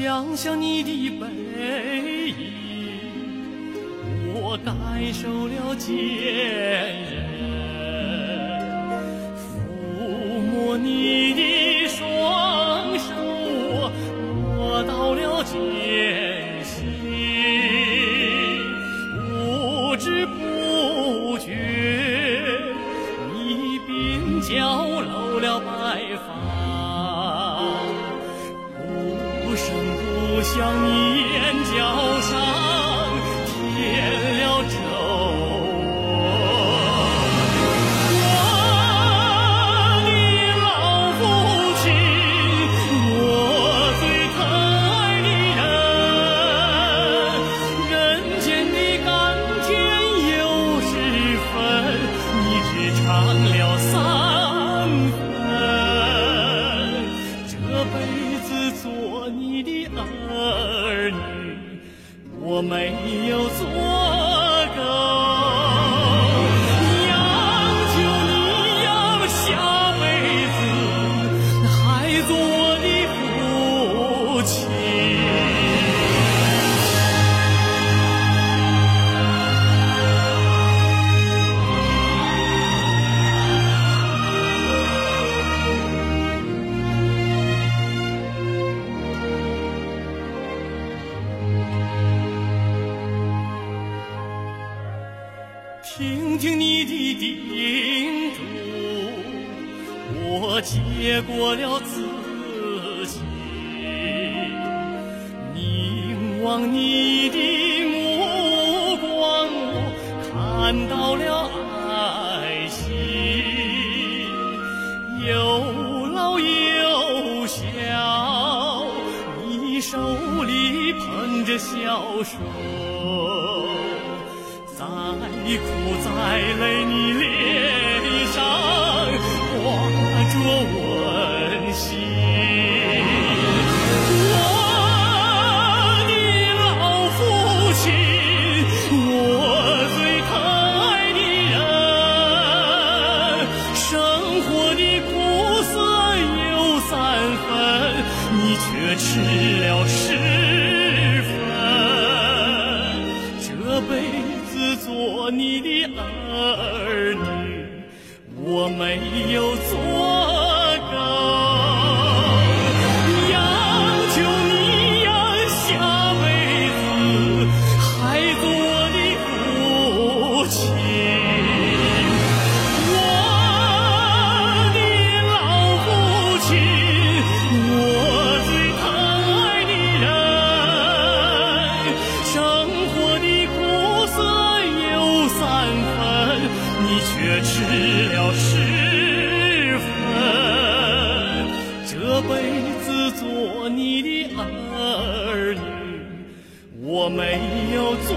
想想你的背影，我感受了坚韧；不声不响，你眼角上没有做够。央求你呀，下辈子还做我的听听你的叮嘱，我接过了自己。凝望你的目光，我看到了爱心，有老有小，你手里捧着小手。再苦再累，你脸你的儿女，我没有失了十分。这辈子做你的儿女，我没有做